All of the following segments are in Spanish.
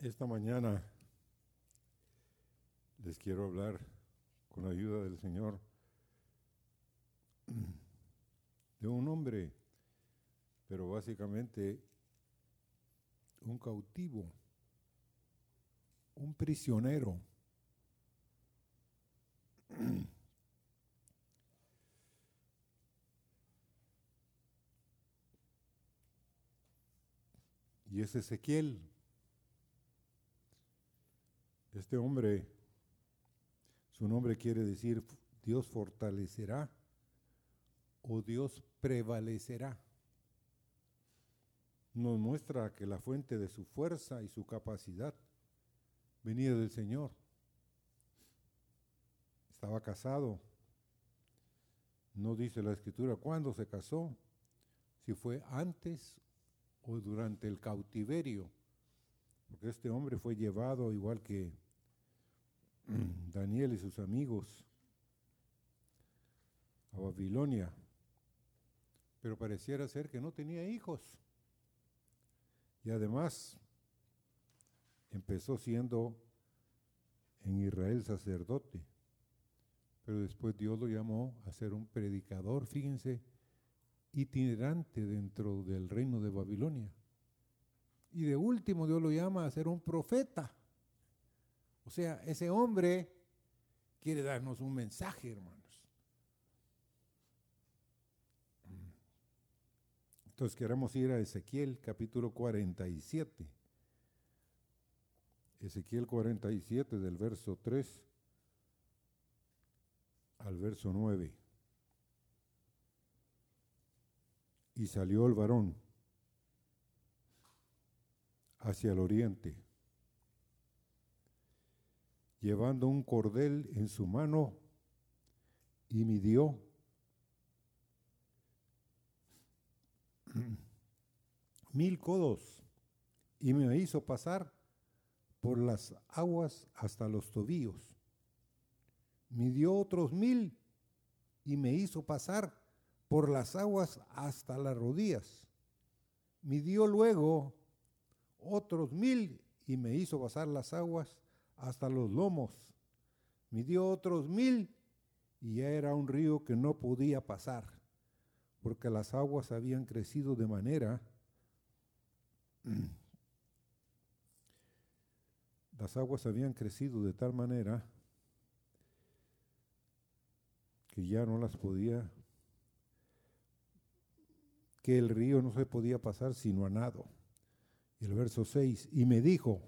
Esta mañana les quiero hablar con la ayuda del Señor de un hombre, pero básicamente un cautivo, un prisionero. Y es Ezequiel. Este hombre, su nombre quiere decir Dios fortalecerá o Dios prevalecerá. Nos muestra que la fuente de su fuerza y su capacidad venía del Señor. Estaba casado. No dice la escritura cuándo se casó, si fue antes o durante el cautiverio porque este hombre fue llevado igual que Daniel y sus amigos a Babilonia, pero pareciera ser que no tenía hijos. Y además empezó siendo en Israel sacerdote, pero después Dios lo llamó a ser un predicador, fíjense, itinerante dentro del reino de Babilonia. Y de último Dios lo llama a ser un profeta. O sea, ese hombre quiere darnos un mensaje, hermanos. Entonces queremos ir a Ezequiel capítulo 47. Ezequiel 47 del verso 3 al verso 9. Y salió el varón hacia el oriente, llevando un cordel en su mano y midió mil codos y me hizo pasar por las aguas hasta los tobillos. Midió otros mil y me hizo pasar por las aguas hasta las rodillas. Midió luego otros mil y me hizo pasar las aguas hasta los lomos. Midió otros mil y ya era un río que no podía pasar, porque las aguas habían crecido de manera, las aguas habían crecido de tal manera que ya no las podía, que el río no se podía pasar sino a nado. Y el verso 6, y me dijo,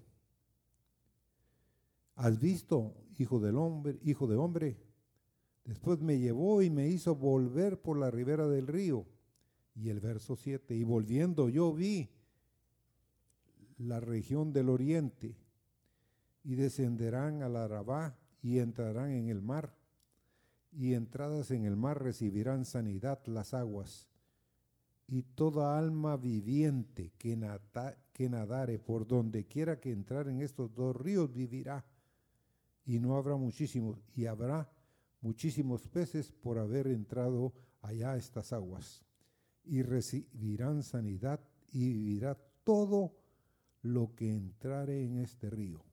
¿has visto, hijo del hombre, hijo de hombre? Después me llevó y me hizo volver por la ribera del río. Y el verso 7, y volviendo yo vi la región del oriente, y descenderán al Arabá y entrarán en el mar, y entradas en el mar recibirán sanidad las aguas, y toda alma viviente que, que nadare. Por donde quiera que entrar en estos dos ríos vivirá, y no habrá muchísimos, y habrá muchísimos peces por haber entrado allá a estas aguas, y recibirán sanidad y vivirá todo lo que entrare en este río.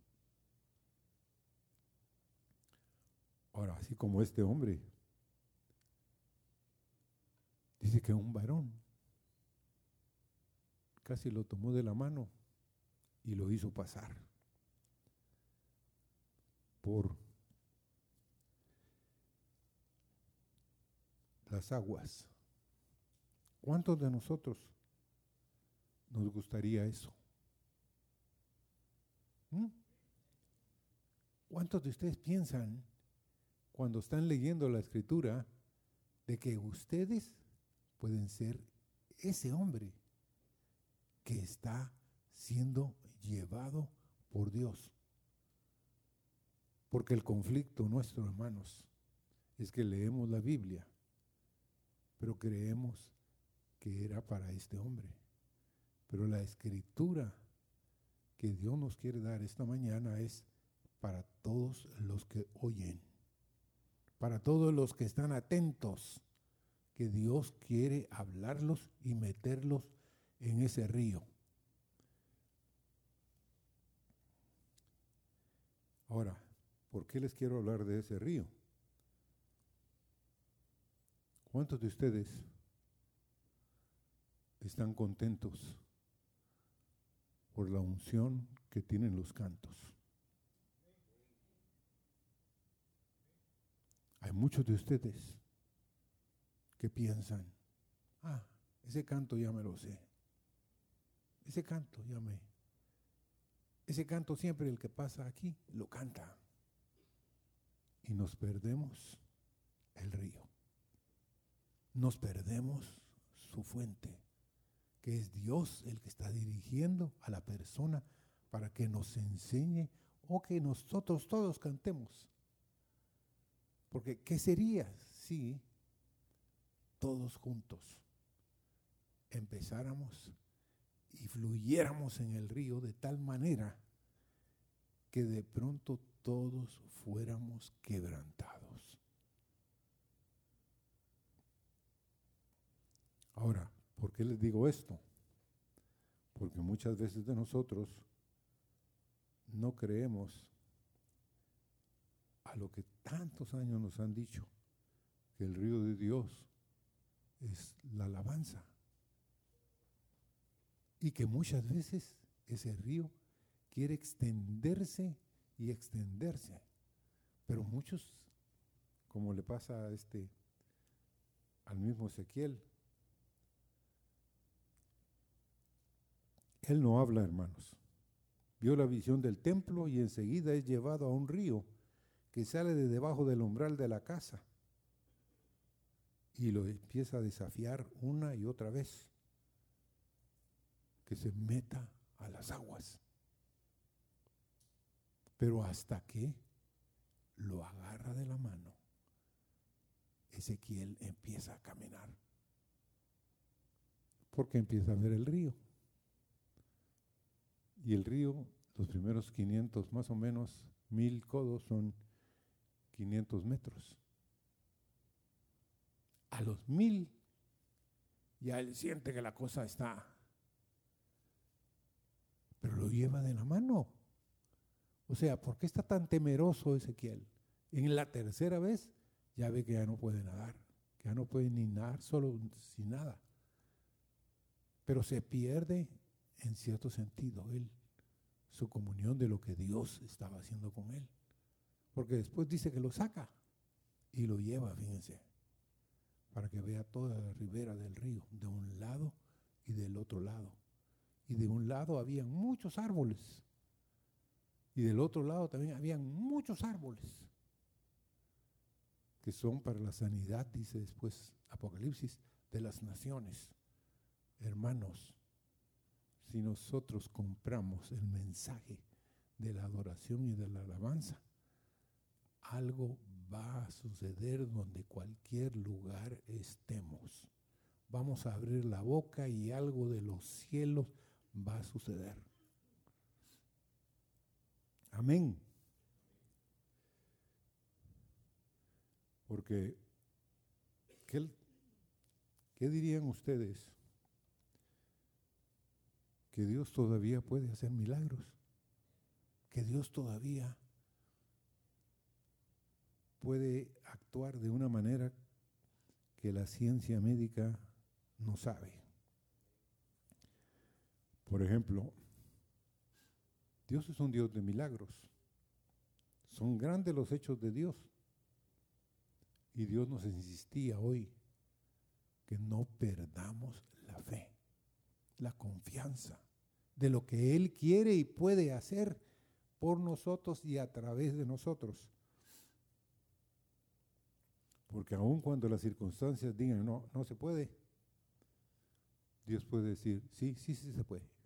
Ahora, así como este hombre, dice que un varón casi lo tomó de la mano y lo hizo pasar por las aguas. ¿Cuántos de nosotros nos gustaría eso? ¿Mm? ¿Cuántos de ustedes piensan cuando están leyendo la escritura de que ustedes pueden ser ese hombre que está siendo llevado por Dios. Porque el conflicto nuestro, hermanos, es que leemos la Biblia, pero creemos que era para este hombre. Pero la escritura que Dios nos quiere dar esta mañana es para todos los que oyen, para todos los que están atentos, que Dios quiere hablarlos y meterlos en ese río. Ahora, ¿por qué les quiero hablar de ese río? ¿Cuántos de ustedes están contentos por la unción que tienen los cantos? Hay muchos de ustedes que piensan, ah, ese canto ya me lo sé. Ese canto me... Ese canto siempre el que pasa aquí lo canta. Y nos perdemos el río. Nos perdemos su fuente, que es Dios el que está dirigiendo a la persona para que nos enseñe o que nosotros todos cantemos. Porque, ¿qué sería si todos juntos empezáramos fluyéramos en el río de tal manera que de pronto todos fuéramos quebrantados? Ahora, ¿por qué les digo esto? Porque muchas veces de nosotros no creemos a lo que tantos años nos han dicho, que el río de Dios es la alabanza. Y que muchas veces ese río quiere extenderse y extenderse. Pero muchos, como le pasa a este, al mismo Ezequiel, él no habla, hermanos. Vio la visión del templo y enseguida es llevado a un río que sale de debajo del umbral de la casa y lo empieza a desafiar una y otra vez, que se meta a las aguas. Pero hasta que lo agarra de la mano, Ezequiel empieza a caminar, porque empieza a ver el río. Y el río, los primeros 500, más o menos mil codos, son 500 metros. A los mil, ya él siente que la cosa está, pero lo lleva de la mano. O sea, ¿por qué está tan temeroso Ezequiel? En la tercera vez ya ve que ya no puede nadar, que ya no puede ni nadar solo sin nada. Pero se pierde en cierto sentido él, su comunión de lo que Dios estaba haciendo con él. Porque después dice que lo saca y lo lleva, fíjense, para que vea toda la ribera del río, de un lado y del otro lado. Y de un lado habían muchos árboles. Y del otro lado también habían muchos árboles que son para la sanidad, dice después Apocalipsis, de las naciones. Hermanos, si nosotros compramos el mensaje de la adoración y de la alabanza, algo va a suceder donde cualquier lugar estemos. Vamos a abrir la boca y algo de los cielos va a suceder. Amén. Porque, ¿qué, ¿qué, dirían ustedes? Que Dios todavía puede hacer milagros. Que Dios todavía puede actuar de una manera que la ciencia médica no sabe. Por ejemplo, Dios es un Dios de milagros. Son grandes los hechos de Dios. Y Dios nos insistía hoy que no perdamos la fe, la confianza de lo que Él quiere y puede hacer por nosotros y a través de nosotros. Porque aun cuando las circunstancias digan no, no se puede, Dios puede decir, sí, sí, sí se puede.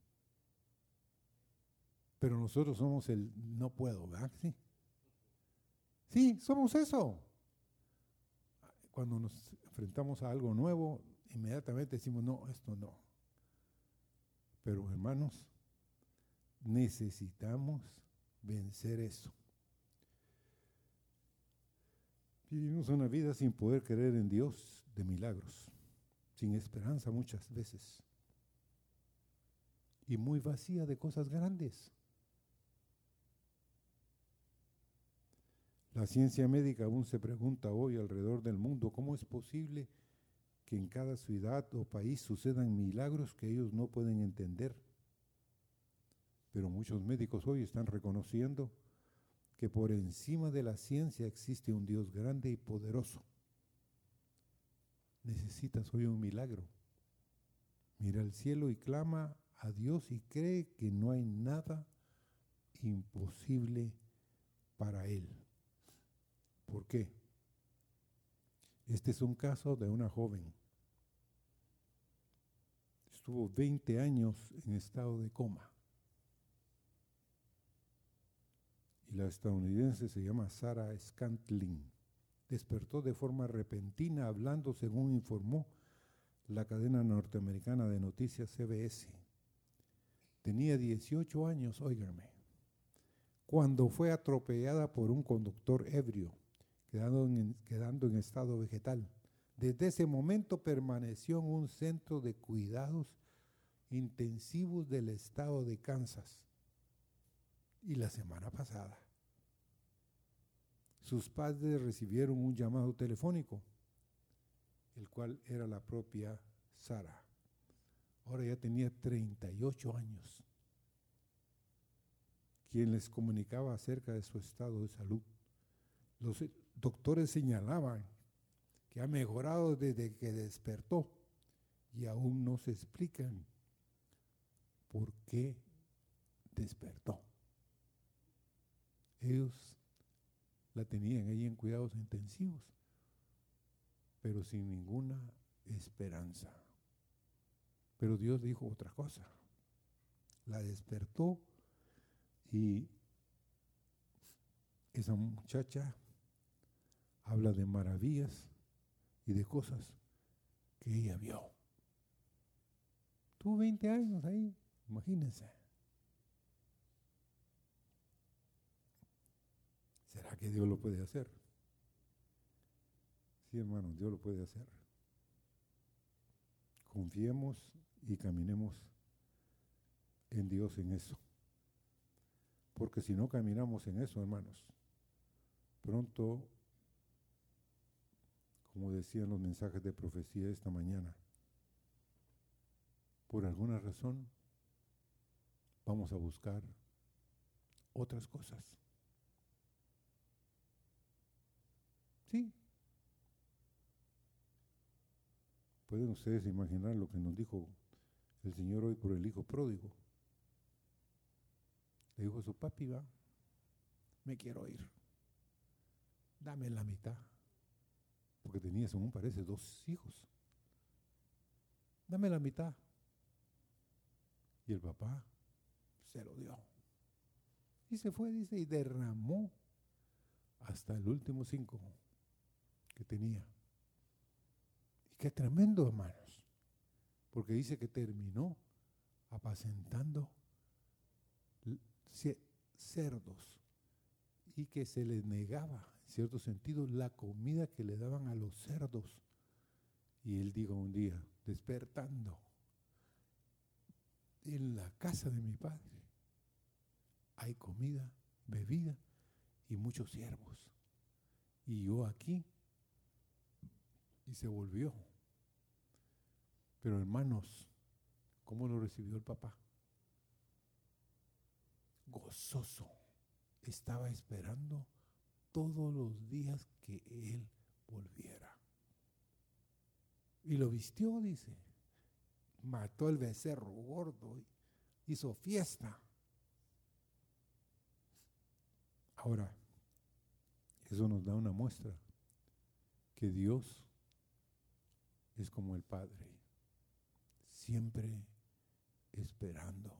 Pero nosotros somos el no puedo, ¿verdad? Sí. Sí, somos eso. Cuando nos enfrentamos a algo nuevo, inmediatamente decimos, no, esto no. Pero hermanos, necesitamos vencer eso. Vivimos una vida sin poder creer en Dios de milagros, sin esperanza muchas veces, y muy vacía de cosas grandes. La ciencia médica aún se pregunta hoy alrededor del mundo cómo es posible que en cada ciudad o país sucedan milagros que ellos no pueden entender. Pero muchos médicos hoy están reconociendo que por encima de la ciencia existe un Dios grande y poderoso. Necesitas hoy un milagro. Mira al cielo y clama a Dios y cree que no hay nada imposible para Él. ¿Por qué? Este es un caso de una joven. Estuvo 20 años en estado de coma. Y la estadounidense se llama Sarah Scantling. Despertó de forma repentina hablando, según informó la cadena norteamericana de noticias CBS. Tenía 18 años, óigame, cuando fue atropellada por un conductor ebrio quedando en, quedando en estado vegetal. Desde ese momento permaneció en un centro de cuidados intensivos del estado de Kansas. Y la semana pasada, sus padres recibieron un llamado telefónico, el cual era la propia Sara. Ahora ya tenía 38 años, quien les comunicaba acerca de su estado de salud. Los doctores señalaban que ha mejorado desde que despertó y aún no se explican por qué despertó. Ellos la tenían ahí en cuidados intensivos, pero sin ninguna esperanza. Pero Dios dijo otra cosa. La despertó y esa muchacha habla de maravillas y de cosas que ella vio. Tuvo 20 años ahí, imagínense. ¿Será que Dios lo puede hacer? Sí, hermanos, Dios lo puede hacer. Confiemos y caminemos en Dios en eso. Porque si no caminamos en eso, hermanos, pronto como decían los mensajes de profecía esta mañana. Por alguna razón vamos a buscar otras cosas. Sí. Pueden ustedes imaginar lo que nos dijo el Señor hoy por el Hijo pródigo. Le dijo a su papi, va, me quiero ir. Dame la mitad porque tenía, según parece, dos hijos. Dame la mitad. Y el papá se lo dio. Y se fue, dice, y derramó hasta el último cinco que tenía. Y qué tremendo, hermanos. Porque dice que terminó apacentando cerdos y que se les negaba cierto sentido, la comida que le daban a los cerdos. Y él dijo un día, despertando, en la casa de mi padre hay comida, bebida y muchos siervos. Y yo aquí, y se volvió. Pero hermanos, ¿cómo lo recibió el papá? Gozoso. Estaba esperando todos los días que él volviera. Y lo vistió, dice. Mató el becerro gordo, hizo fiesta. Ahora, eso nos da una muestra que Dios es como el Padre, siempre esperando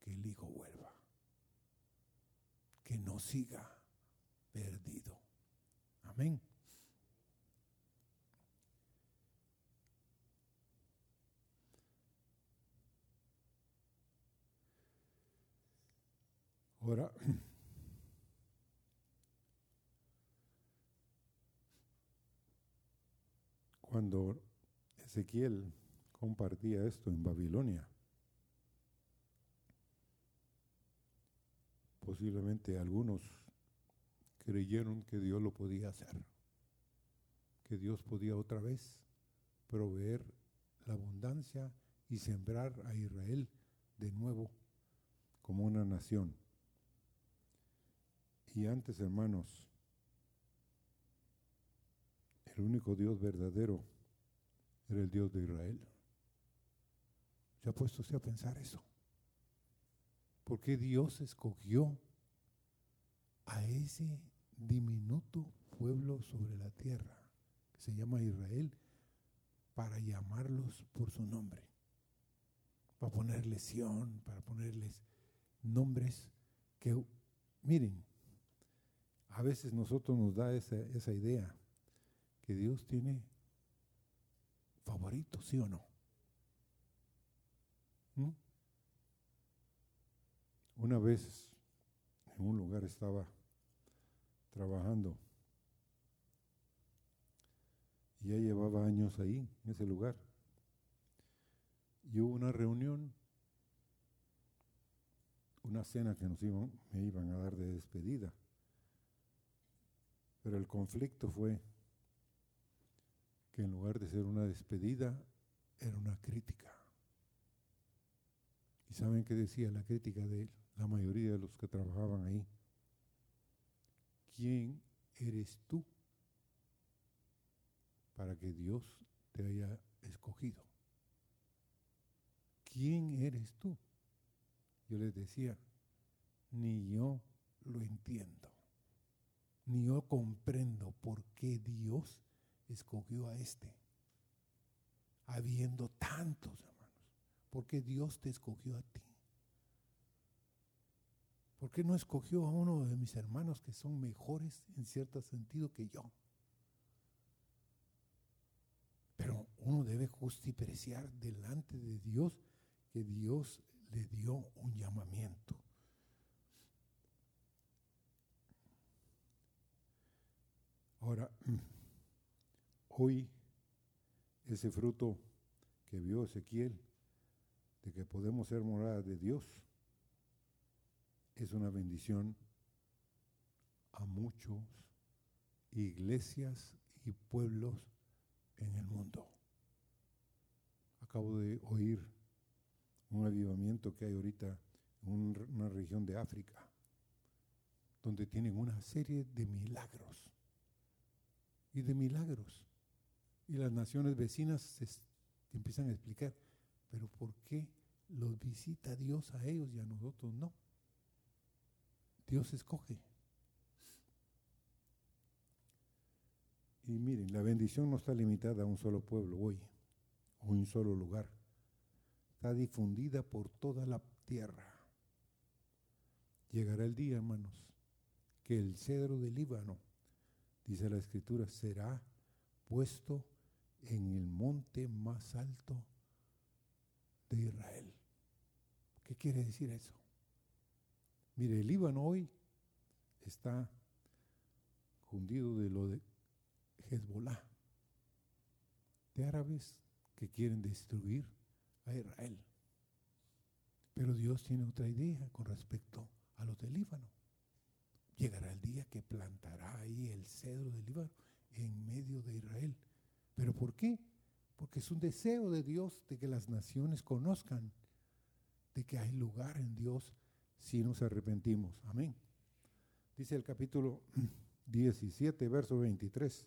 que el Hijo vuelva, que no siga perdido. Amén. Ahora, cuando Ezequiel compartía esto en Babilonia, posiblemente algunos creyeron que Dios lo podía hacer, que Dios podía otra vez proveer la abundancia y sembrar a Israel de nuevo como una nación. Y antes, hermanos, el único Dios verdadero era el Dios de Israel. ¿Ya ha puesto usted a pensar eso? ¿Por qué Dios escogió a ese diminuto pueblo sobre la tierra, que se llama Israel, para llamarlos por su nombre? Para ponerles Sión, para ponerles nombres que, miren, a veces nosotros nos da esa, esa idea que Dios tiene favoritos, ¿sí o no? ¿Mm? Una vez en un lugar estaba trabajando y ya llevaba años ahí, en ese lugar. Y hubo una reunión, una cena que nos iban, me iban a dar de despedida. Pero el conflicto fue que en lugar de ser una despedida, era una crítica. ¿Y saben qué decía la crítica de la mayoría de los que trabajaban ahí? ¿Quién eres tú para que Dios te haya escogido? ¿Quién eres tú? Yo les decía, ni yo lo entiendo, ni yo comprendo por qué Dios escogió a este, habiendo tantos porque Dios te escogió a ti. ¿Por qué no escogió a uno de mis hermanos que son mejores en cierto sentido que yo? Pero uno debe justipreciar delante de Dios que Dios le dio un llamamiento. Ahora, hoy ese fruto que vio Ezequiel de que podemos ser morada de Dios, es una bendición a muchos iglesias y pueblos en el mundo. Acabo de oír un avivamiento que hay ahorita en una región de África, donde tienen una serie de milagros y de milagros. Y las naciones vecinas se empiezan a explicar, pero ¿por qué los visita Dios a ellos y a nosotros no? Dios escoge. Y miren, la bendición no está limitada a un solo pueblo hoy, o un solo lugar. Está difundida por toda la tierra. Llegará el día, hermanos, que el cedro del Líbano, dice la Escritura, será puesto en el monte más alto de Israel. ¿Qué quiere decir eso? Mire, el Líbano hoy está hundido de lo de Hezbollah, de árabes que quieren destruir a Israel. Pero Dios tiene otra idea con respecto a los del Líbano. Llegará el día que plantará ahí el cedro del Líbano en medio de Israel. ¿Pero por qué? porque es un deseo de Dios de que las naciones conozcan de que hay lugar en Dios si nos arrepentimos. Amén. Dice el capítulo 17, verso 23,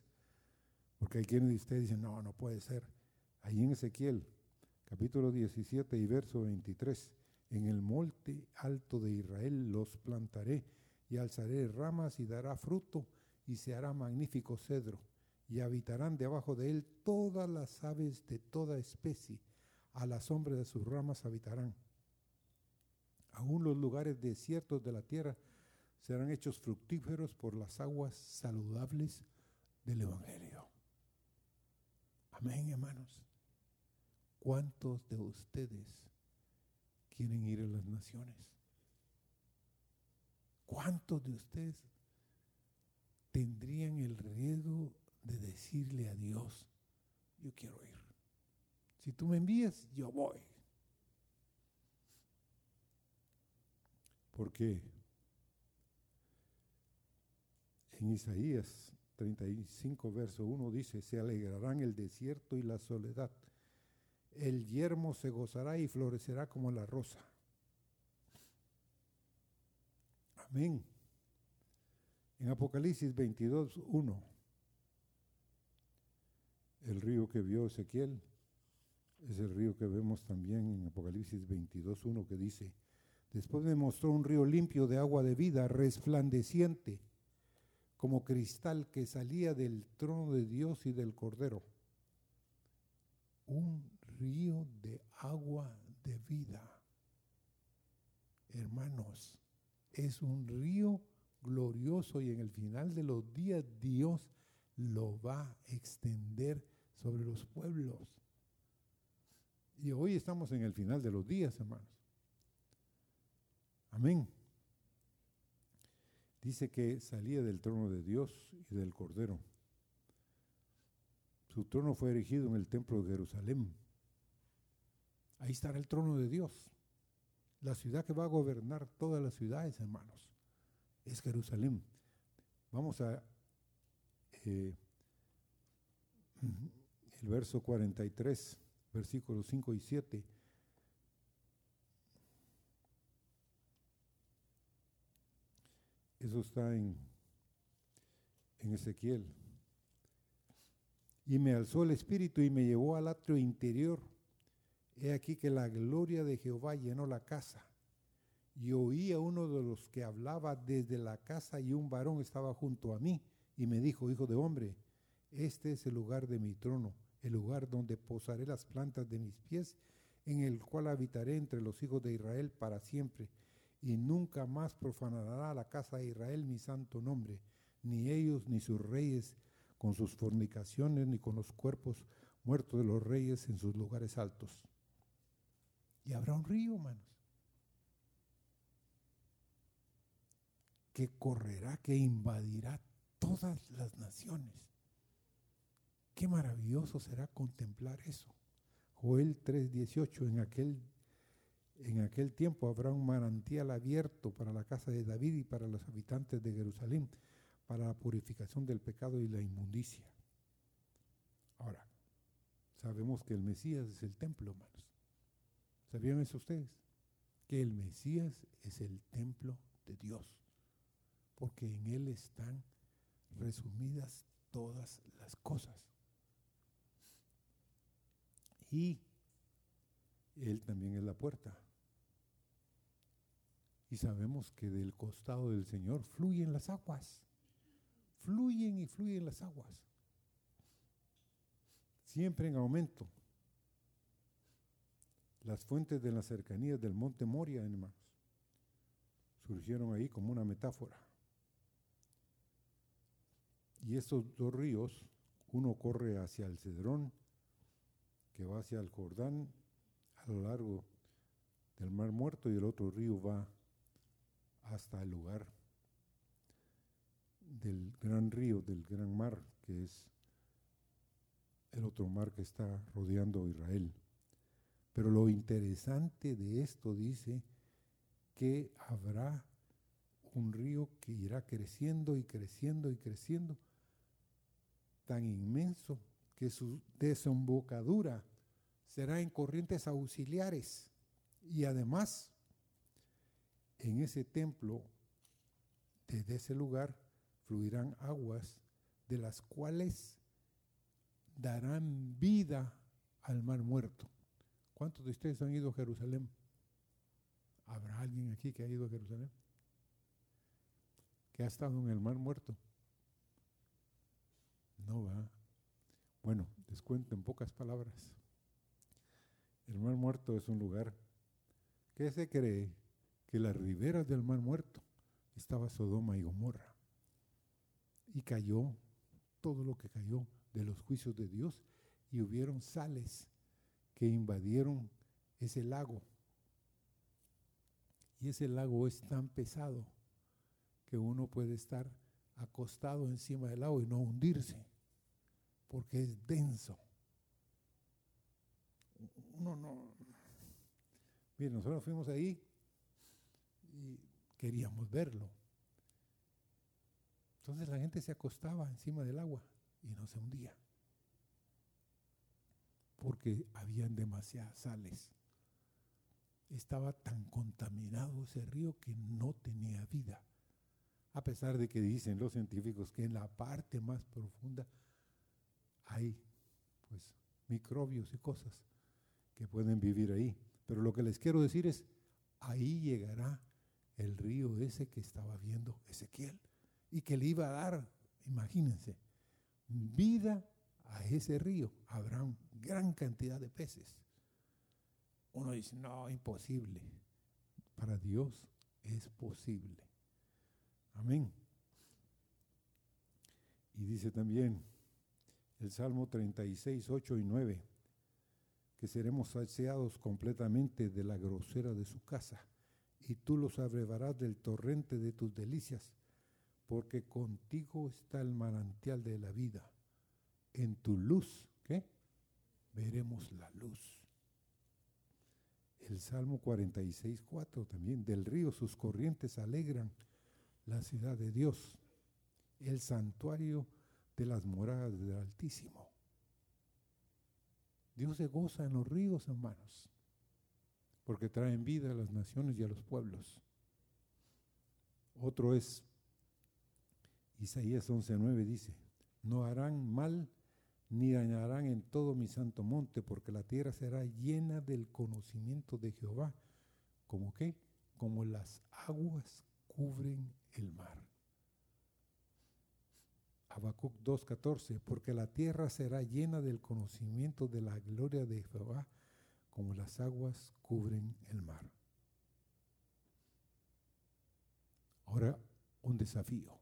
porque hay quienes de ustedes dicen, no, no puede ser. Ahí en Ezequiel, capítulo 17 y verso 23, en el monte alto de Israel los plantaré y alzaré ramas y dará fruto y se hará magnífico cedro y habitarán debajo de él todas las aves de toda especie, a la sombra de sus ramas habitarán. Aún los lugares desiertos de la tierra serán hechos fructíferos por las aguas saludables del Evangelio. Amén, hermanos. ¿Cuántos de ustedes quieren ir a las naciones? ¿Cuántos de ustedes tendrían el riesgo de decirle a Dios, yo quiero ir. Si tú me envías, yo voy. Porque en Isaías 35, verso 1 dice, se alegrarán el desierto y la soledad. El yermo se gozará y florecerá como la rosa. Amén. En Apocalipsis 22, 1, el río que vio Ezequiel es el río que vemos también en Apocalipsis 22, 1, que dice, después me mostró un río limpio de agua de vida, resplandeciente, como cristal que salía del trono de Dios y del Cordero. Un río de agua de vida. Hermanos, es un río glorioso y en el final de los días Dios lo va a extender sobre los pueblos. Y hoy estamos en el final de los días, hermanos. Amén. Dice que salía del trono de Dios y del Cordero. Su trono fue erigido en el templo de Jerusalén. Ahí estará el trono de Dios. La ciudad que va a gobernar todas las ciudades, hermanos, es Jerusalén. Vamos a eh, el verso 43, versículos 5 y 7. Eso está en, en Ezequiel. Y me alzó el espíritu y me llevó al atrio interior. He aquí que la gloria de Jehová llenó la casa. Y oí a uno de los que hablaba desde la casa y un varón estaba junto a mí y me dijo, hijo de hombre, este es el lugar de mi trono, el lugar donde posaré las plantas de mis pies, en el cual habitaré entre los hijos de Israel para siempre, y nunca más profanará la casa de Israel mi santo nombre, ni ellos ni sus reyes con sus fornicaciones, ni con los cuerpos muertos de los reyes en sus lugares altos. Y habrá un río, hermanos, que correrá, que invadirá todas las naciones. Qué maravilloso será contemplar eso. Joel 3:18, en aquel, en aquel tiempo habrá un manantial abierto para la casa de David y para los habitantes de Jerusalén, para la purificación del pecado y la inmundicia. Ahora, sabemos que el Mesías es el templo, hermanos. ¿Sabían eso ustedes? Que el Mesías es el templo de Dios, porque en Él están resumidas todas las cosas. Y Él también es la puerta. Y sabemos que del costado del Señor fluyen las aguas. Fluyen y fluyen las aguas. Siempre en aumento. Las fuentes de las cercanías del monte Moria, hermanos, surgieron ahí como una metáfora. Y estos dos ríos, uno corre hacia el Cedrón, que va hacia el Jordán a lo largo del Mar Muerto, y el otro río va hasta el lugar del gran río, del gran mar, que es el otro mar que está rodeando Israel. Pero lo interesante de esto dice que habrá un río que irá creciendo y creciendo y creciendo tan inmenso que su desembocadura será en corrientes auxiliares. Y además, en ese templo, desde ese lugar, fluirán aguas de las cuales darán vida al mar muerto. ¿Cuántos de ustedes han ido a Jerusalén? ¿Habrá alguien aquí que ha ido a Jerusalén? ¿Que ha estado en el mar muerto? No va. Bueno, les cuento en pocas palabras. El Mar Muerto es un lugar que se cree que las riberas del Mar Muerto estaba Sodoma y Gomorra. Y cayó todo lo que cayó de los juicios de Dios y hubieron sales que invadieron ese lago. Y ese lago es tan pesado que uno puede estar acostado encima del lago y no hundirse porque es denso. No, no. Miren, nosotros fuimos ahí y queríamos verlo. Entonces la gente se acostaba encima del agua y no se hundía. Porque habían demasiadas sales. Estaba tan contaminado ese río que no tenía vida. A pesar de que dicen los científicos que en la parte más profunda hay pues microbios y cosas que pueden vivir ahí. Pero lo que les quiero decir es, ahí llegará el río ese que estaba viendo Ezequiel y que le iba a dar, imagínense, vida a ese río. Habrá gran cantidad de peces. Uno dice, no, imposible. Para Dios es posible. Amén. Y dice también el Salmo 36, 8 y 9, que seremos saciados completamente de la grosera de su casa, y tú los abrevarás del torrente de tus delicias porque contigo está el manantial de la vida. En tu luz, ¿qué? Veremos la luz. El Salmo 46, 4 también, del río sus corrientes alegran la ciudad de Dios, el santuario de las moradas del Altísimo. Dios se goza en los ríos, hermanos, porque traen vida a las naciones y a los pueblos. Otro es Isaías 11:9 dice, no harán mal ni dañarán en todo mi santo monte, porque la tierra será llena del conocimiento de Jehová, como que, como las aguas cubren el mar. Habacuc 2:14, porque la tierra será llena del conocimiento de la gloria de Jehová, como las aguas cubren el mar. Ahora, un desafío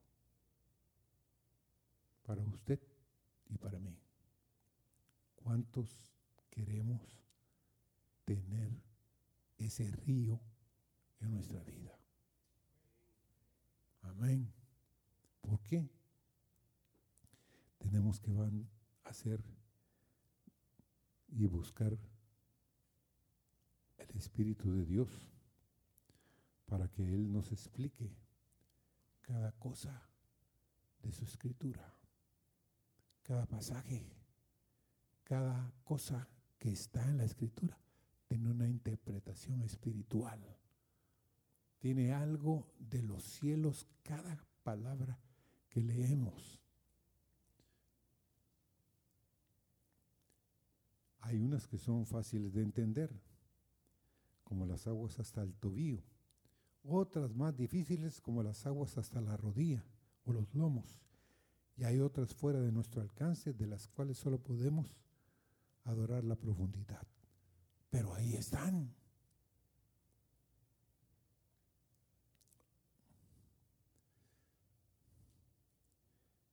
para usted y para mí. ¿Cuántos queremos tener ese río en nuestra vida? Amén. ¿Por qué? Tenemos que van a hacer y buscar Espíritu de Dios para que Él nos explique cada cosa de su escritura cada pasaje, cada cosa que está en la escritura tiene una interpretación espiritual. Tiene algo de los cielos cada palabra que leemos. Hay unas que son fáciles de entender, como las aguas hasta el tobillo. Otras más difíciles, como las aguas hasta la rodilla o los lomos y hay otras fuera de nuestro alcance de las cuales solo podemos adorar la profundidad. Pero ahí están.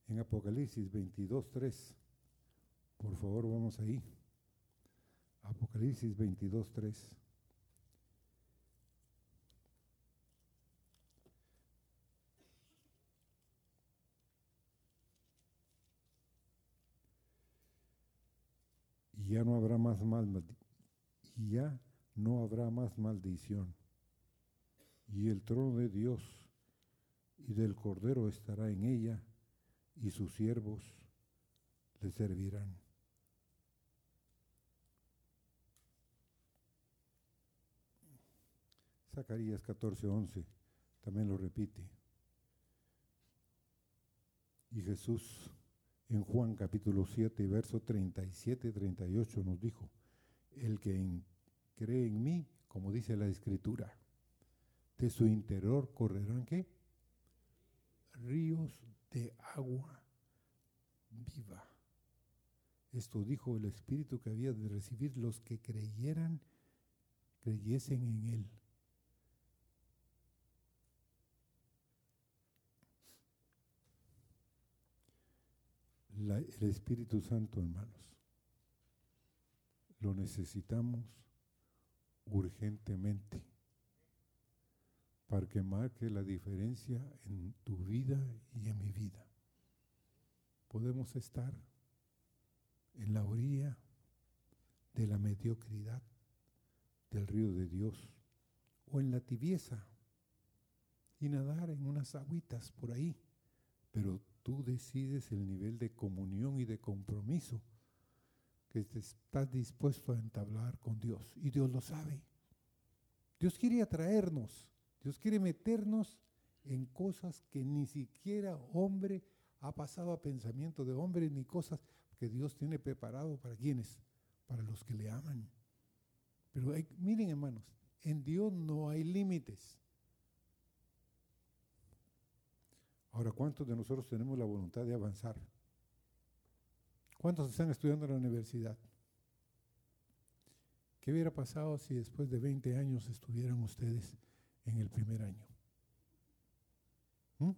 En Apocalipsis 22, 3. Por favor, vamos ahí. Apocalipsis 22, 3. Y ya no habrá más mal ya no habrá más maldición. Y el trono de Dios y del Cordero estará en ella, y sus siervos le servirán. Zacarías 14:11 también lo repite. Y Jesús en Juan capítulo 7, verso 37 38 nos dijo, el que cree en mí, como dice la escritura, de su interior correrán qué? Ríos de agua viva. Esto dijo el Espíritu que había de recibir los que creyeran, creyesen en Él. El Espíritu Santo, hermanos. Lo necesitamos urgentemente para que marque la diferencia en tu vida y en mi vida. Podemos estar en la orilla de la mediocridad del río de Dios o en la tibieza y nadar en unas agüitas por ahí pero tú decides el nivel de comunión y de compromiso que estás dispuesto a entablar con Dios. Y Dios lo sabe. Dios quiere atraernos, Dios quiere meternos en cosas que ni siquiera hombre ha pasado a pensamiento de hombre, ni cosas que Dios tiene preparado para quienes, para los que le aman. Pero miren hermanos, en Dios no hay límites. Ahora, ¿cuántos de nosotros tenemos la voluntad de avanzar? ¿Cuántos están estudiando en la universidad? ¿Qué hubiera pasado si después de 20 años estuvieran ustedes en el primer año? ¿Mm?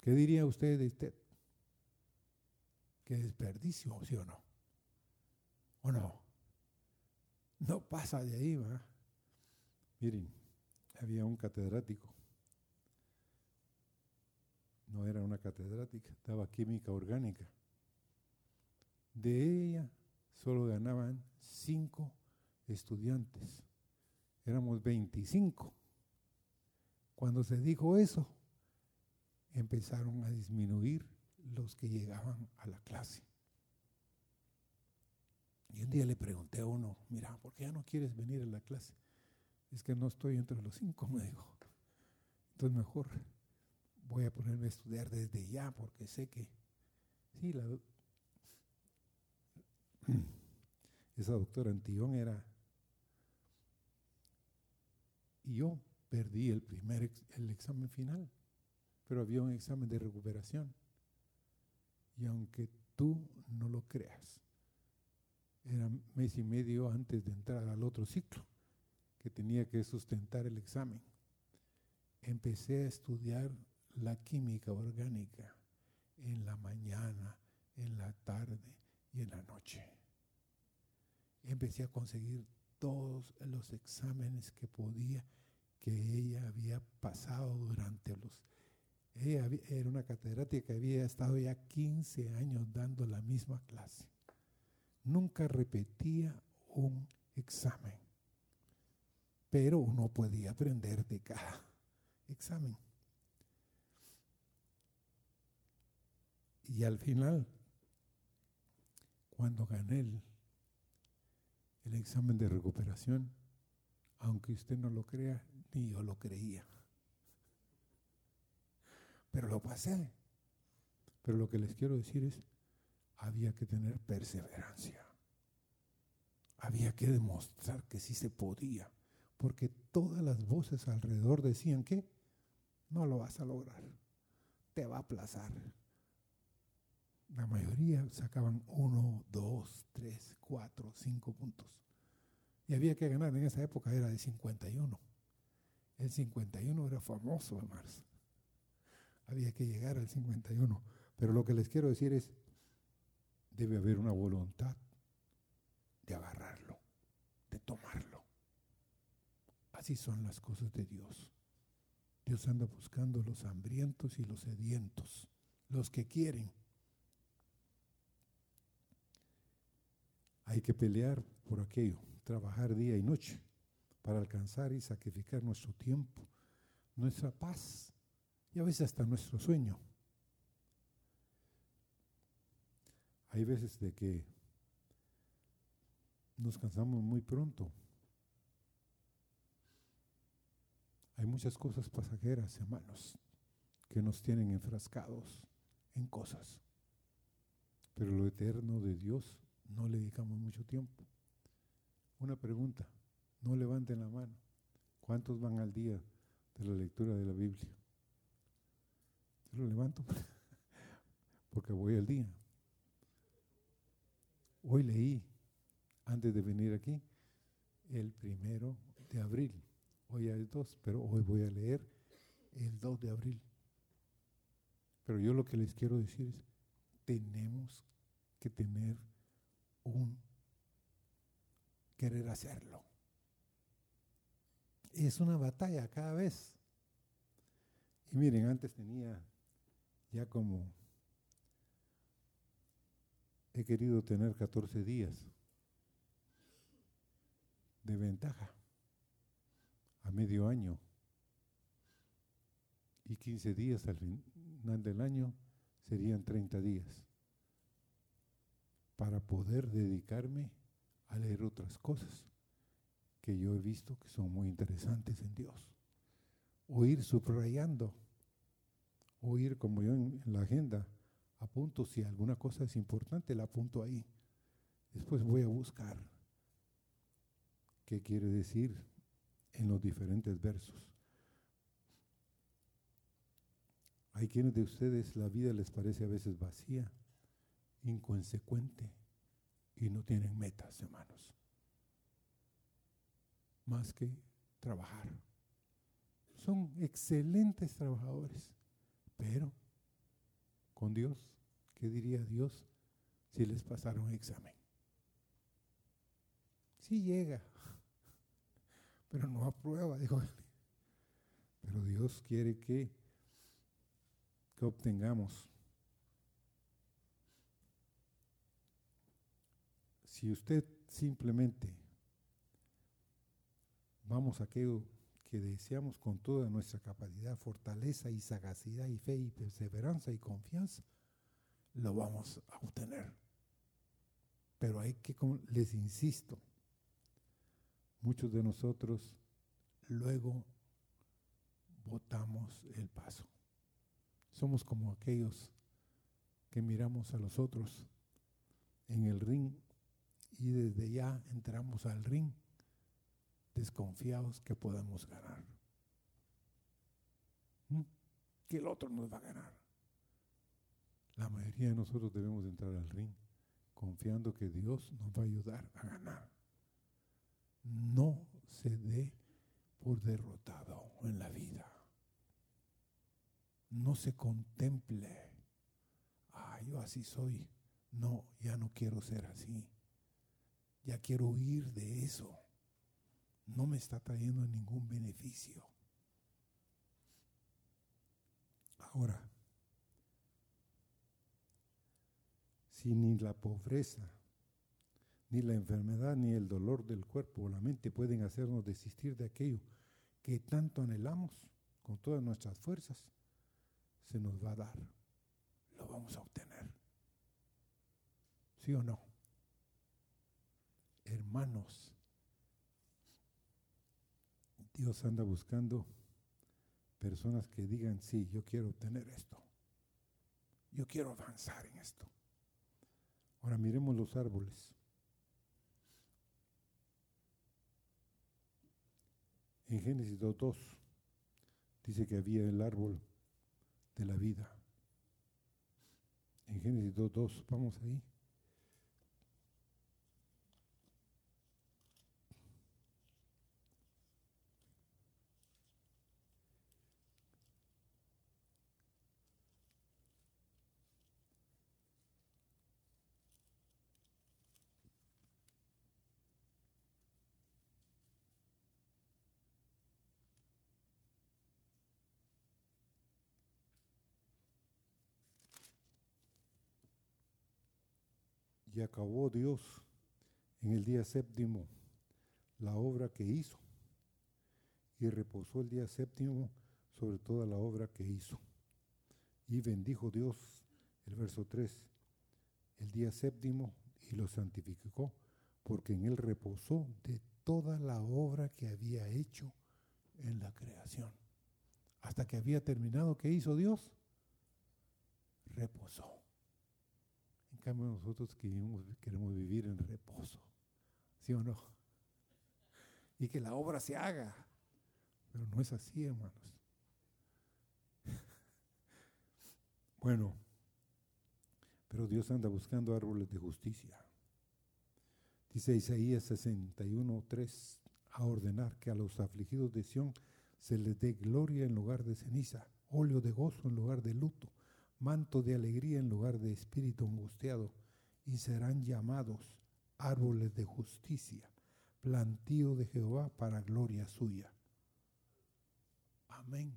¿Qué diría usted de usted? Qué desperdicio, ¿sí o no? ¿O no? No pasa de ahí, ¿va? Miren, había un catedrático. No era una catedrática, estaba química orgánica. De ella solo ganaban cinco estudiantes. Éramos 25. Cuando se dijo eso, empezaron a disminuir los que llegaban a la clase. Y un día le pregunté a uno, mira, ¿por qué ya no quieres venir a la clase? Es que no estoy entre los cinco, me dijo. Entonces mejor voy a ponerme a estudiar desde ya porque sé que, sí, la, esa doctora Antillón era, y yo perdí el primer el examen final, pero había un examen de recuperación. Y aunque tú no lo creas, era mes y medio antes de entrar al otro ciclo, que tenía que sustentar el examen. Empecé a estudiar la química orgánica en la mañana, en la tarde y en la noche. Empecé a conseguir todos los exámenes que podía, que ella había pasado durante los... Ella era una catedrática que había estado ya 15 años dando la misma clase. Nunca repetía un examen, pero uno podía aprender de cada examen. Y al final, cuando gané el, el examen de recuperación, aunque usted no lo crea, ni yo lo creía. Pero lo pasé. Pero lo que les quiero decir es, había que tener perseverancia. Había que demostrar que sí se podía, porque todas las voces alrededor decían que no lo vas a lograr, te va a aplazar. La mayoría sacaban uno, dos, tres, cuatro, cinco puntos. Y había que ganar, en esa época era de 51. El 51 era famoso, marzo. Había que llegar al 51. Pero lo que les quiero decir es, debe haber una voluntad de agarrarlo, de tomarlo. Así son las cosas de Dios. Dios anda buscando los hambrientos y los sedientos, los que quieren. Hay que pelear por aquello, trabajar día y noche para alcanzar y sacrificar nuestro tiempo, nuestra paz y a veces hasta nuestro sueño. Hay veces de que nos cansamos muy pronto. Hay muchas cosas pasajeras, hermanos, que nos tienen enfrascados en cosas. Pero lo eterno de Dios no le dedicamos mucho tiempo. Una pregunta, no levanten la mano. ¿Cuántos van al día de la lectura de la Biblia? Yo lo levanto porque voy al día. Hoy leí, antes de venir aquí, el primero de abril. Hoy hay dos, pero hoy voy a leer el 2 de abril. Pero yo lo que les quiero decir es, tenemos que tener un querer hacerlo. Es una batalla cada vez. Y miren, antes tenía ya como he querido tener 14 días de ventaja a medio año y 15 días al fin final del año serían 30 días para poder dedicarme a leer otras cosas que yo he visto que son muy interesantes en Dios. O ir subrayando, o ir como yo en, la agenda, apunto si alguna cosa es importante, la apunto ahí. Después voy a buscar qué quiere decir en los diferentes versos. Hay quienes de ustedes la vida les parece a veces vacía, inconsecuente y no tienen metas, hermanos más que trabajar. Son excelentes trabajadores, pero con Dios, ¿qué diría Dios si les pasaron un examen? Sí llega, pero no aprueba, dijo él. Pero Dios quiere que, que obtengamos. Si usted simplemente vamos a aquello que deseamos con toda nuestra capacidad, fortaleza y sagacidad y fe y perseverancia y confianza, lo vamos a obtener. Pero hay que, les insisto, muchos de nosotros luego votamos el paso. Somos como aquellos que miramos a los otros en el ring y desde ya entramos al ring desconfiados que podamos ganar. ¿Mm? Que el otro nos va a ganar. La mayoría de nosotros debemos entrar al ring confiando que Dios nos va a ayudar a ganar. No se dé por derrotado en la vida. No se contemple. Ah, yo así soy. No, ya no quiero ser así. Ya quiero huir de eso no me está trayendo ningún beneficio. Ahora, si ni la pobreza, ni la enfermedad, ni el dolor del cuerpo o la mente pueden hacernos desistir de aquello que tanto anhelamos con todas nuestras fuerzas, se nos va a dar, lo vamos a obtener. ¿Sí o no? Hermanos, Dios anda buscando personas que digan, sí, yo quiero obtener esto. Yo quiero avanzar en esto. Ahora miremos los árboles. En Génesis 2.2 dice que había el árbol de la vida. En Génesis 2.2, vamos ahí. Y acabó Dios en el día séptimo la obra que hizo. Y reposó el día séptimo sobre toda la obra que hizo. Y bendijo Dios, el verso 3, el día séptimo y lo santificó, porque en él reposó de toda la obra que había hecho en la creación. Hasta que había terminado, ¿qué hizo Dios? Reposó cambio nosotros queremos, queremos vivir en reposo, ¿sí o no? Y que la obra se haga, pero no es así, hermanos. Bueno, pero Dios anda buscando árboles de justicia. Dice Isaías 61, 3, a ordenar que a los afligidos de Sión se les dé gloria en lugar de ceniza, óleo de gozo en lugar de luto, manto de alegría en lugar de espíritu angustiado, y serán llamados árboles de justicia, plantío de Jehová para gloria suya. Amén.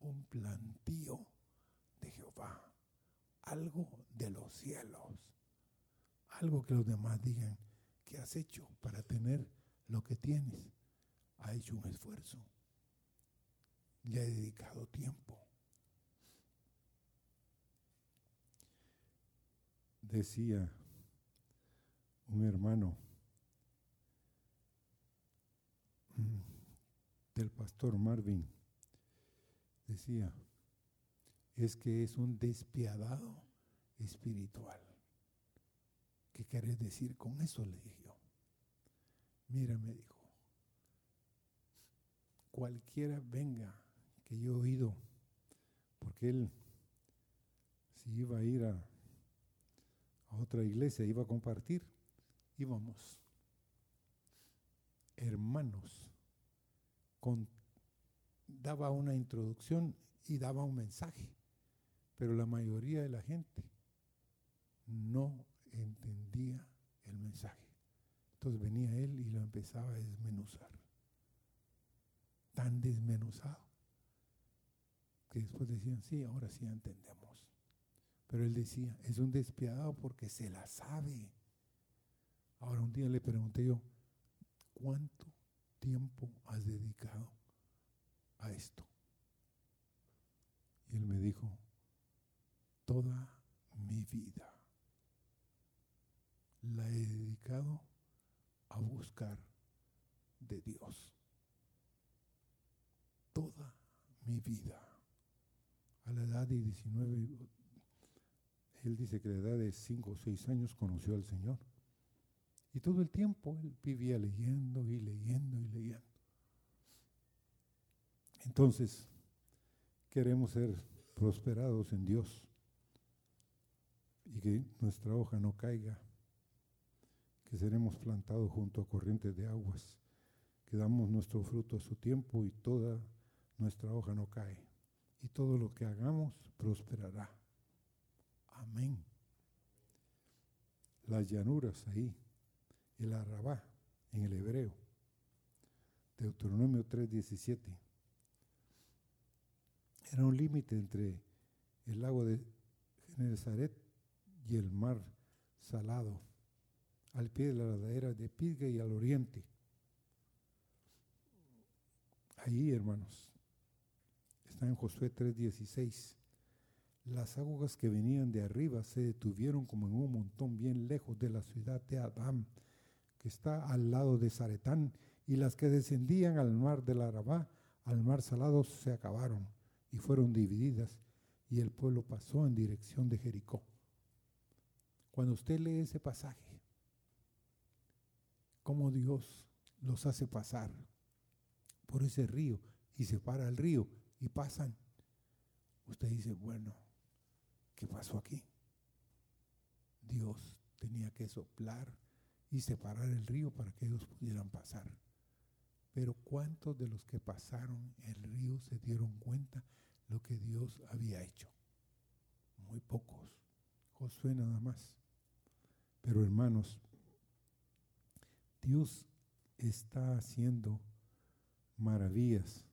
Un plantío de Jehová, algo de los cielos, algo que los demás digan, ¿qué has hecho para tener lo que tienes? Ha hecho un esfuerzo, le ha dedicado tiempo decía un hermano del pastor Marvin, decía, es que es un despiadado espiritual. ¿Qué querés decir con eso? Le dije yo. Mira, me dijo, cualquiera venga que yo he oído, porque él, si iba a ir a, a otra iglesia, iba a compartir, íbamos hermanos, daba una introducción y daba un mensaje, pero la mayoría de la gente no entendía el mensaje. Entonces venía él y lo empezaba a desmenuzar. Tan desmenuzado que después decían, sí, ahora sí entendemos. Pero él decía, es un despiadado porque se la sabe. Ahora un día le pregunté yo, ¿cuánto tiempo has dedicado a esto? Y él me dijo, toda mi vida la he dedicado a buscar de Dios. Toda mi vida. A la edad de 19, él dice que a la edad de 5 o 6 años conoció al Señor. Y todo el tiempo él vivía leyendo y leyendo y leyendo. Entonces, queremos ser prosperados en Dios y que nuestra hoja no caiga, que seremos plantados junto a corrientes de aguas, que damos nuestro fruto a su tiempo y toda nuestra hoja no cae. Y todo lo que hagamos prosperará. Amén. Las llanuras ahí el arrabá en el hebreo. Deuteronomio 3:17. Era un límite entre el lago de Genezaret y el mar salado, al pie de la ladera de Pisga y al oriente. Ahí, hermanos, está en Josué 3:16. Las aguas que venían de arriba se detuvieron como en un montón bien lejos de la ciudad de Adán que está al lado de Zaretán, y las que descendían al mar del Arabá, al mar salado, se acabaron y fueron divididas, y el pueblo pasó en dirección de Jericó. Cuando usted lee ese pasaje, cómo Dios los hace pasar por ese río y se para el río y pasan, usted dice, bueno, ¿qué pasó aquí? Dios tenía que soplar y separar el río para que ellos pudieran pasar. Pero ¿cuántos de los que pasaron el río se dieron cuenta lo que Dios había hecho? Muy pocos. Josué nada más. Pero hermanos, Dios está haciendo maravillas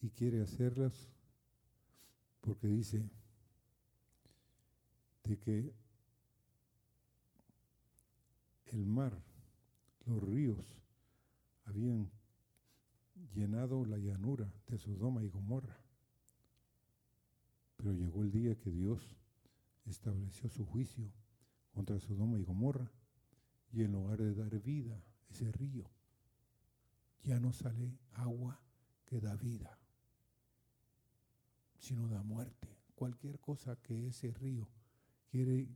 y quiere hacerlas porque dice de que el mar, los ríos, habían llenado la llanura de Sodoma y Gomorra. Pero llegó el día que Dios estableció su juicio contra Sodoma y Gomorra y en lugar de dar vida a ese río, ya no sale agua que da vida, sino da muerte. Cualquier cosa que ese río quiere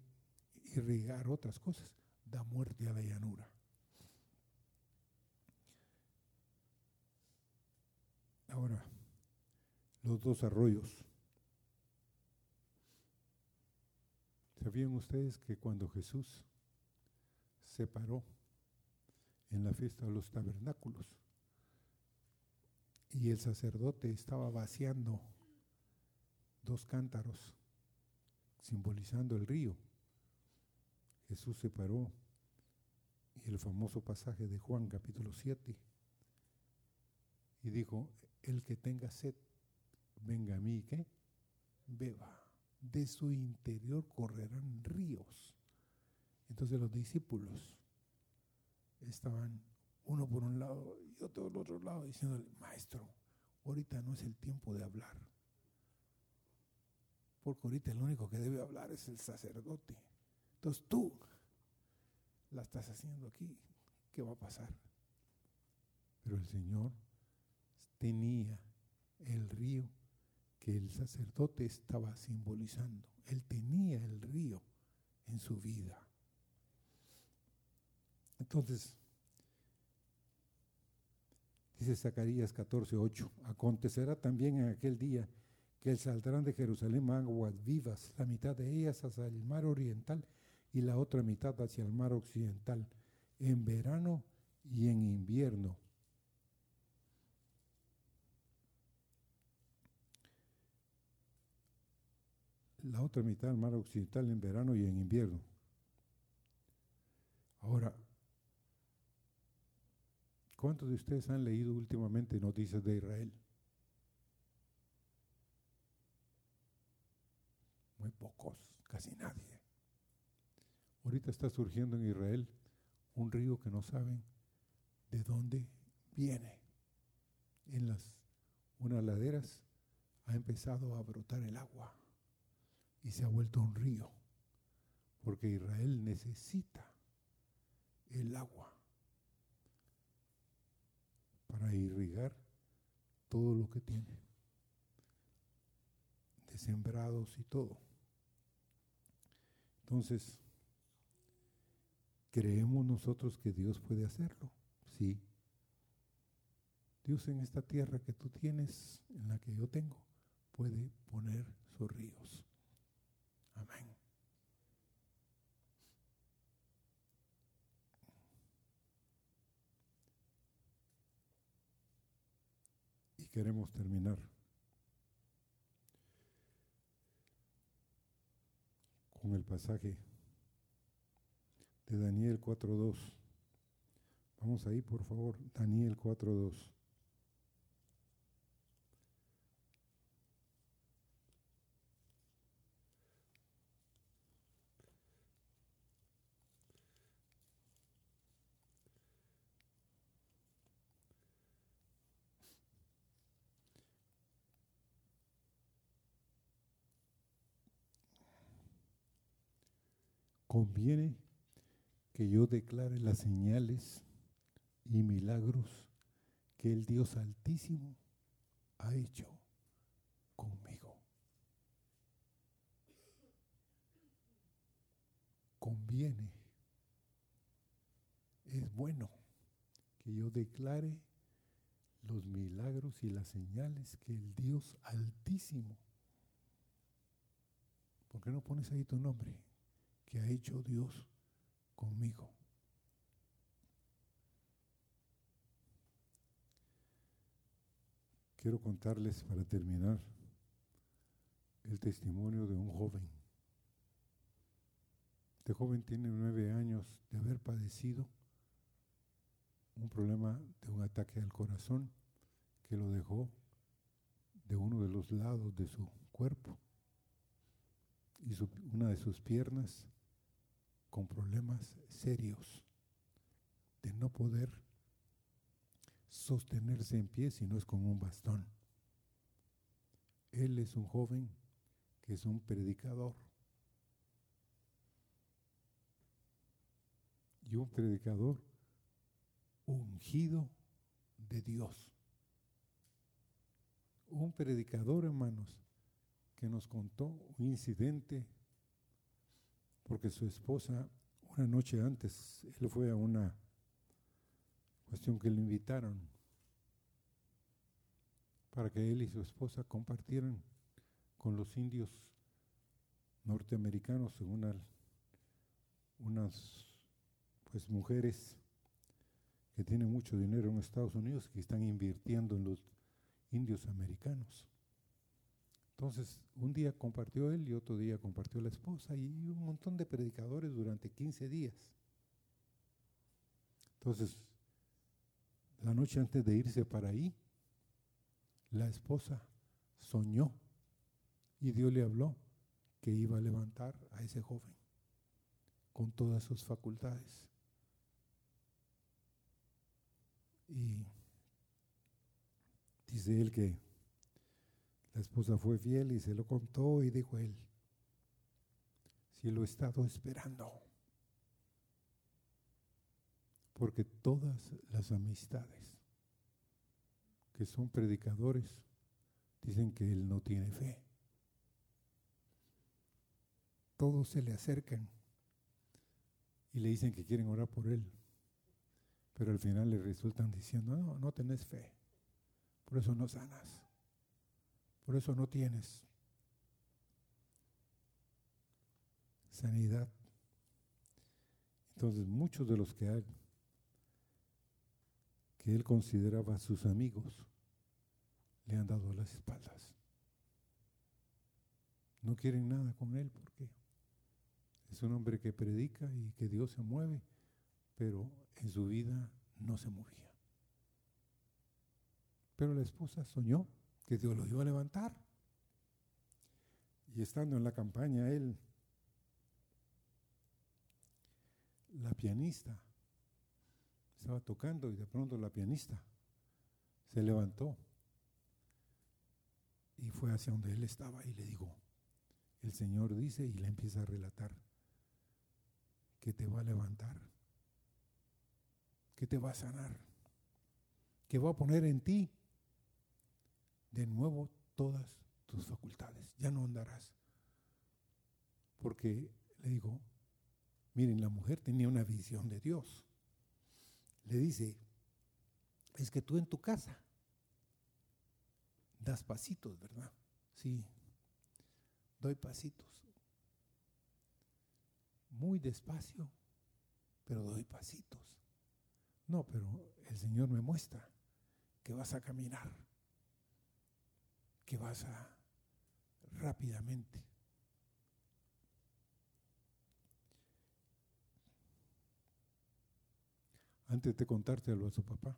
irrigar otras cosas, da muerte a la llanura. Ahora, los dos arroyos. ¿Sabían ustedes que cuando Jesús se paró en la fiesta de los tabernáculos y el sacerdote estaba vaciando dos cántaros simbolizando el río, Jesús se paró y el famoso pasaje de Juan capítulo 7 y dijo, el que tenga sed, venga a mí, ¿qué? Beba. De su interior correrán ríos. Entonces los discípulos estaban uno por un lado y otro por otro lado diciéndole, maestro, ahorita no es el tiempo de hablar. Porque ahorita el único que debe hablar es el sacerdote. Entonces tú la estás haciendo aquí. ¿Qué va a pasar? Pero el Señor tenía el río que el sacerdote estaba simbolizando. Él tenía el río en su vida. Entonces, dice Zacarías 14:8, acontecerá también en aquel día que saldrán de Jerusalén aguas vivas, la mitad de ellas hacia el mar oriental y la otra mitad hacia el mar occidental, en verano y en invierno. La otra mitad del mar occidental en verano y en invierno. Ahora, ¿cuántos de ustedes han leído últimamente noticias de Israel? Muy pocos, casi nadie. Ahorita está surgiendo en Israel un río que no saben de dónde viene. En las unas laderas ha empezado a brotar el agua y se ha vuelto un río, porque Israel necesita el agua para irrigar todo lo que tiene, de sembrados y todo. Entonces, ¿creemos nosotros que Dios puede hacerlo? Sí. Dios en esta tierra que tú tienes, en la que yo tengo, puede poner sus ríos. Amén. Y queremos terminar con el pasaje de Daniel 4.2. Vamos ahí, por favor, Daniel 4.2. conviene que yo declare las señales y milagros que el Dios Altísimo ha hecho conmigo. Conviene, es bueno que yo declare los milagros y las señales que el Dios Altísimo. ¿Por qué no pones ahí tu nombre? Que ha hecho Dios conmigo. Quiero contarles para terminar el testimonio de un joven. Este joven tiene nueve años de haber padecido un problema de un ataque al corazón que lo dejó de uno de los lados de su cuerpo y una de sus piernas con problemas serios de no poder sostenerse en pie si no es con un bastón. Él es un joven que es un predicador. Y un predicador ungido de Dios. Un predicador, hermanos, que nos contó un incidente porque su esposa, una noche antes, él fue a una cuestión que le invitaron para que él y su esposa compartieran con los indios norteamericanos, una, unas pues mujeres que tienen mucho dinero en Estados Unidos que están invirtiendo en los indios americanos. Entonces, un día compartió él y otro día compartió la esposa y un montón de predicadores durante 15 días. Entonces, la noche antes de irse para ahí, la esposa soñó y Dios le habló que iba a levantar a ese joven con todas sus facultades. Y dice él que la esposa fue fiel y se lo contó y dijo él, si lo he estado esperando. Porque todas las amistades que son predicadores dicen que él no tiene fe. Todos se le acercan y le dicen que quieren orar por él. Pero al final le resultan diciendo, no, no tenés fe. Por eso no sanas. Por eso no tienes sanidad. Entonces muchos de los que, hay, que él consideraba sus amigos le han dado las espaldas. No quieren nada con él porque es un hombre que predica y que Dios se mueve, pero en su vida no se movía. Pero la esposa soñó que Dios lo iba a levantar. Y estando en la campaña, él, la pianista, estaba tocando y de pronto la pianista se levantó y fue hacia donde él estaba y le dijo, el Señor dice y le empieza a relatar que te va a levantar, que te va a sanar, que va a poner en ti de nuevo todas tus facultades. Ya no andarás. Porque le digo, miren, la mujer tenía una visión de Dios. Le dice, es que tú en tu casa das pasitos, ¿verdad? Sí, doy pasitos. Muy despacio, pero doy pasitos. No, pero el Señor me muestra que vas a caminar que vas rápidamente. Antes de contártelo a su papá,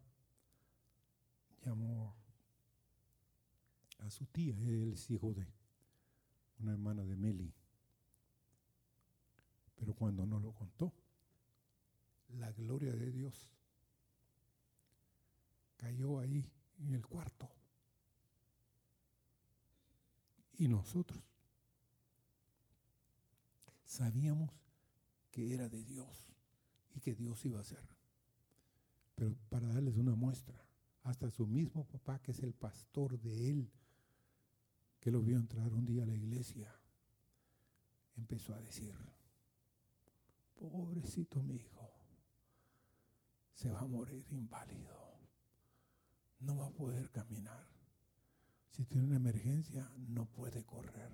llamó a su tía, él es hijo de una hermana de Meli. Pero cuando no lo contó, la gloria de Dios cayó ahí en el cuarto. Y nosotros sabíamos que era de Dios y que Dios iba a hacer. Pero para darles una muestra, hasta su mismo papá, que es el pastor de él, que lo vio entrar un día a la iglesia, empezó a decir, pobrecito mi hijo, se va a morir inválido, no va a poder caminar. Si tiene una emergencia, no puede correr.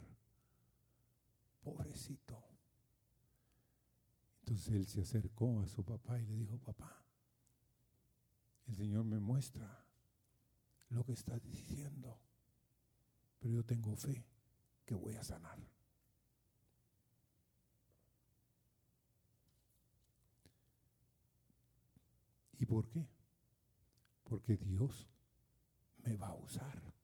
Pobrecito. Entonces él se acercó a su papá y le dijo, papá, el Señor me muestra lo que está diciendo, pero yo tengo fe que voy a sanar. ¿Y por qué? Porque Dios me va a usar.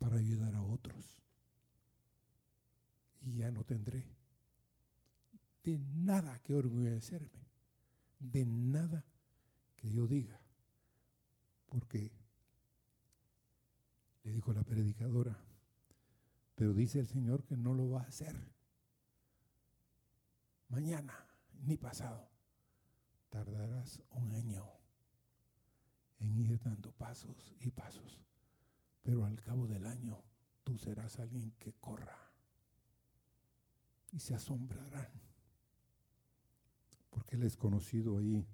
Para ayudar a otros. Y ya no tendré de nada que orgullecerme, de nada que yo diga, porque le dijo la predicadora, pero dice el Señor que no lo va a hacer mañana ni pasado. Tardarás un año en ir dando pasos y pasos pero al cabo del año tú serás alguien que corra y se asombrarán. Porque él es conocido ahí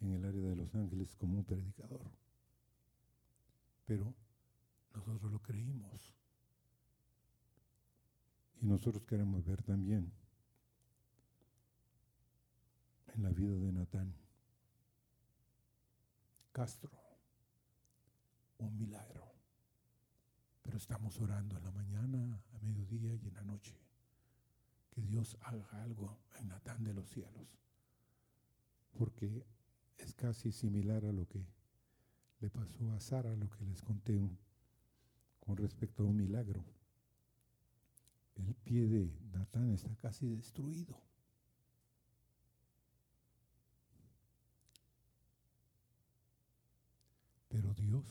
en el área de Los Ángeles como un predicador. Pero nosotros lo creímos. Y nosotros queremos ver también en la vida de Natán Castro un milagro. Pero estamos orando en la mañana, a mediodía y en la noche. Que Dios haga algo en Natán de los cielos. Porque es casi similar a lo que le pasó a Sara, lo que les conté con respecto a un milagro. El pie de Natán está casi destruido. Pero Dios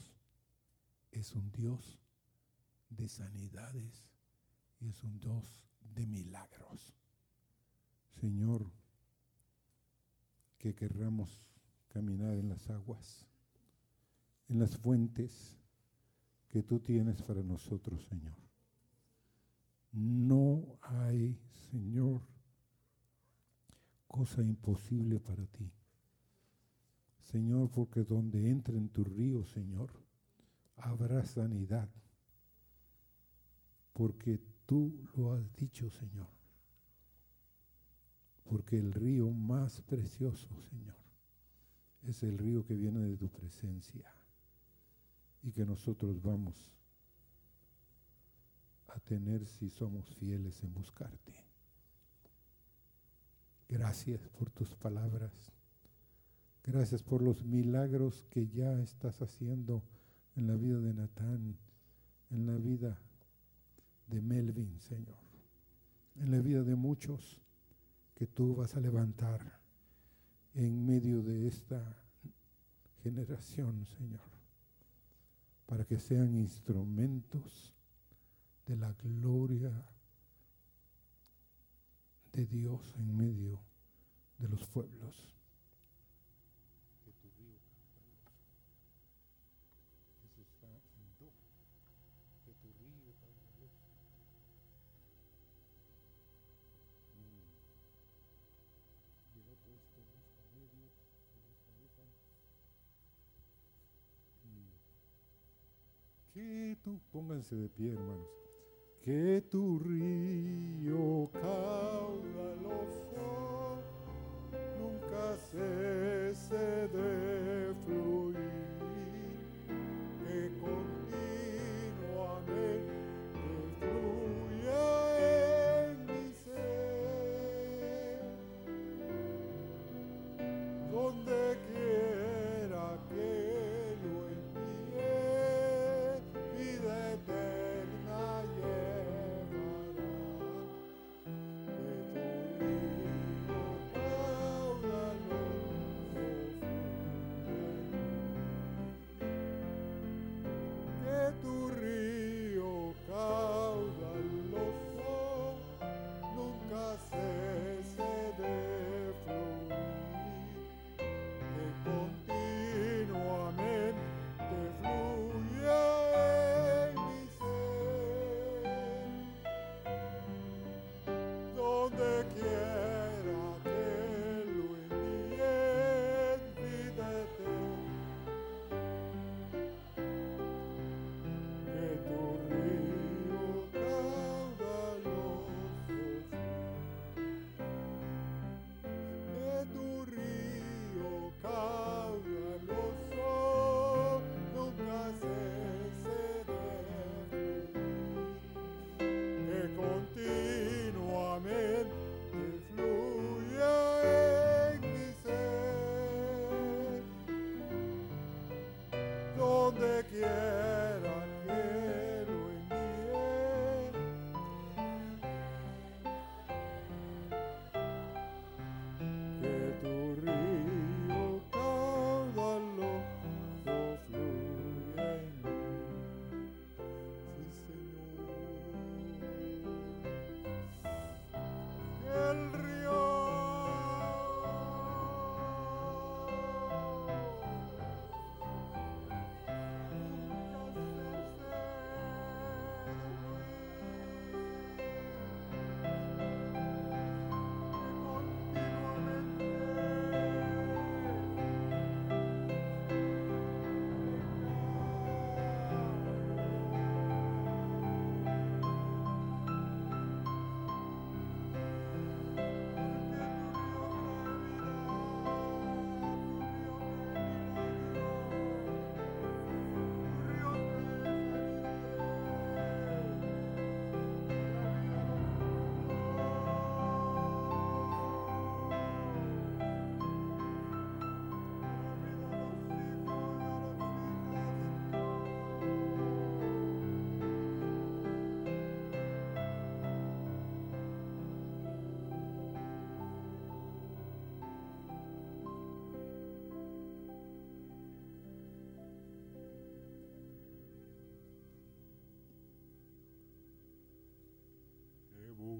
es un Dios de sanidades y es un Dios de milagros. Señor, que querramos caminar en las aguas, en las fuentes que tú tienes para nosotros, Señor. No hay, Señor, cosa imposible para ti. Señor, porque donde entre en tu río, Señor, habrá sanidad. Porque tú lo has dicho, Señor. Porque el río más precioso, Señor, es el río que viene de tu presencia y que nosotros vamos a tener si somos fieles en buscarte. Gracias por tus palabras. Gracias por los milagros que ya estás haciendo en la vida de Natán, en la vida de Melvin, Señor, en la vida de muchos que tú vas a levantar en medio de esta generación, Señor, para que sean instrumentos de la gloria de Dios en medio de los pueblos. Pónganse de pie, hermanos. Que tu río caudaloso nunca cese de fluir.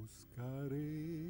Buscaré,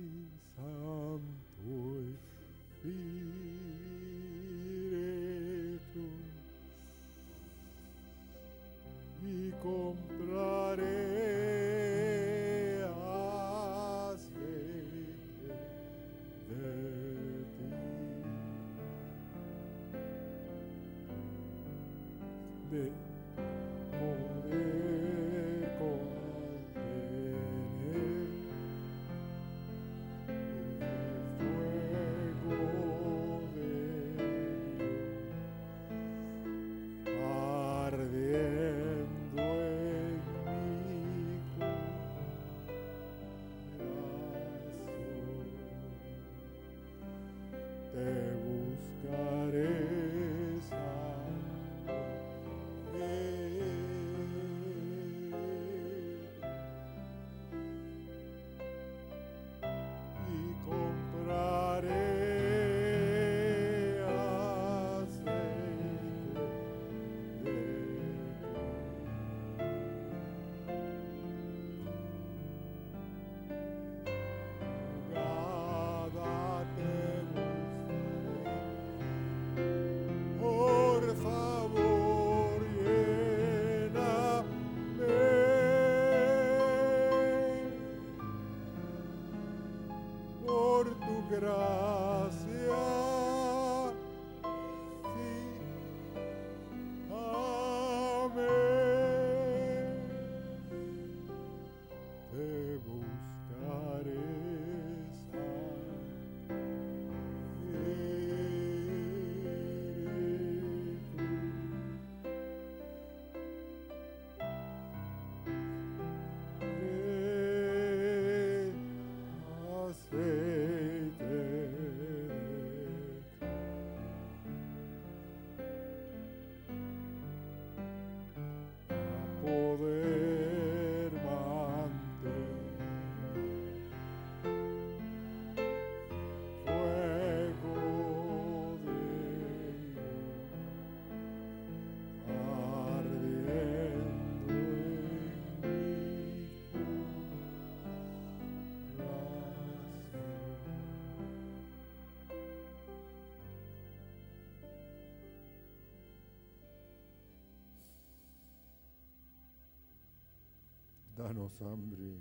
Danos hambre.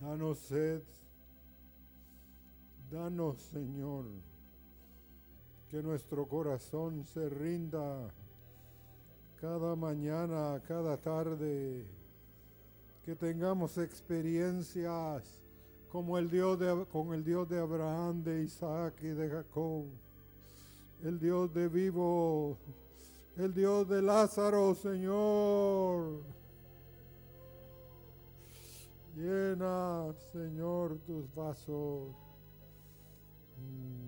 Danos sed. Danos, Señor, que nuestro corazón se rinda cada mañana, cada tarde, que tengamos experiencias como el Dios de, con el Dios de Abraham, de Isaac y de Jacob, el Dios de vivo, el Dios de Lázaro, Señor. Llena, Señor, tus vasos. Mm.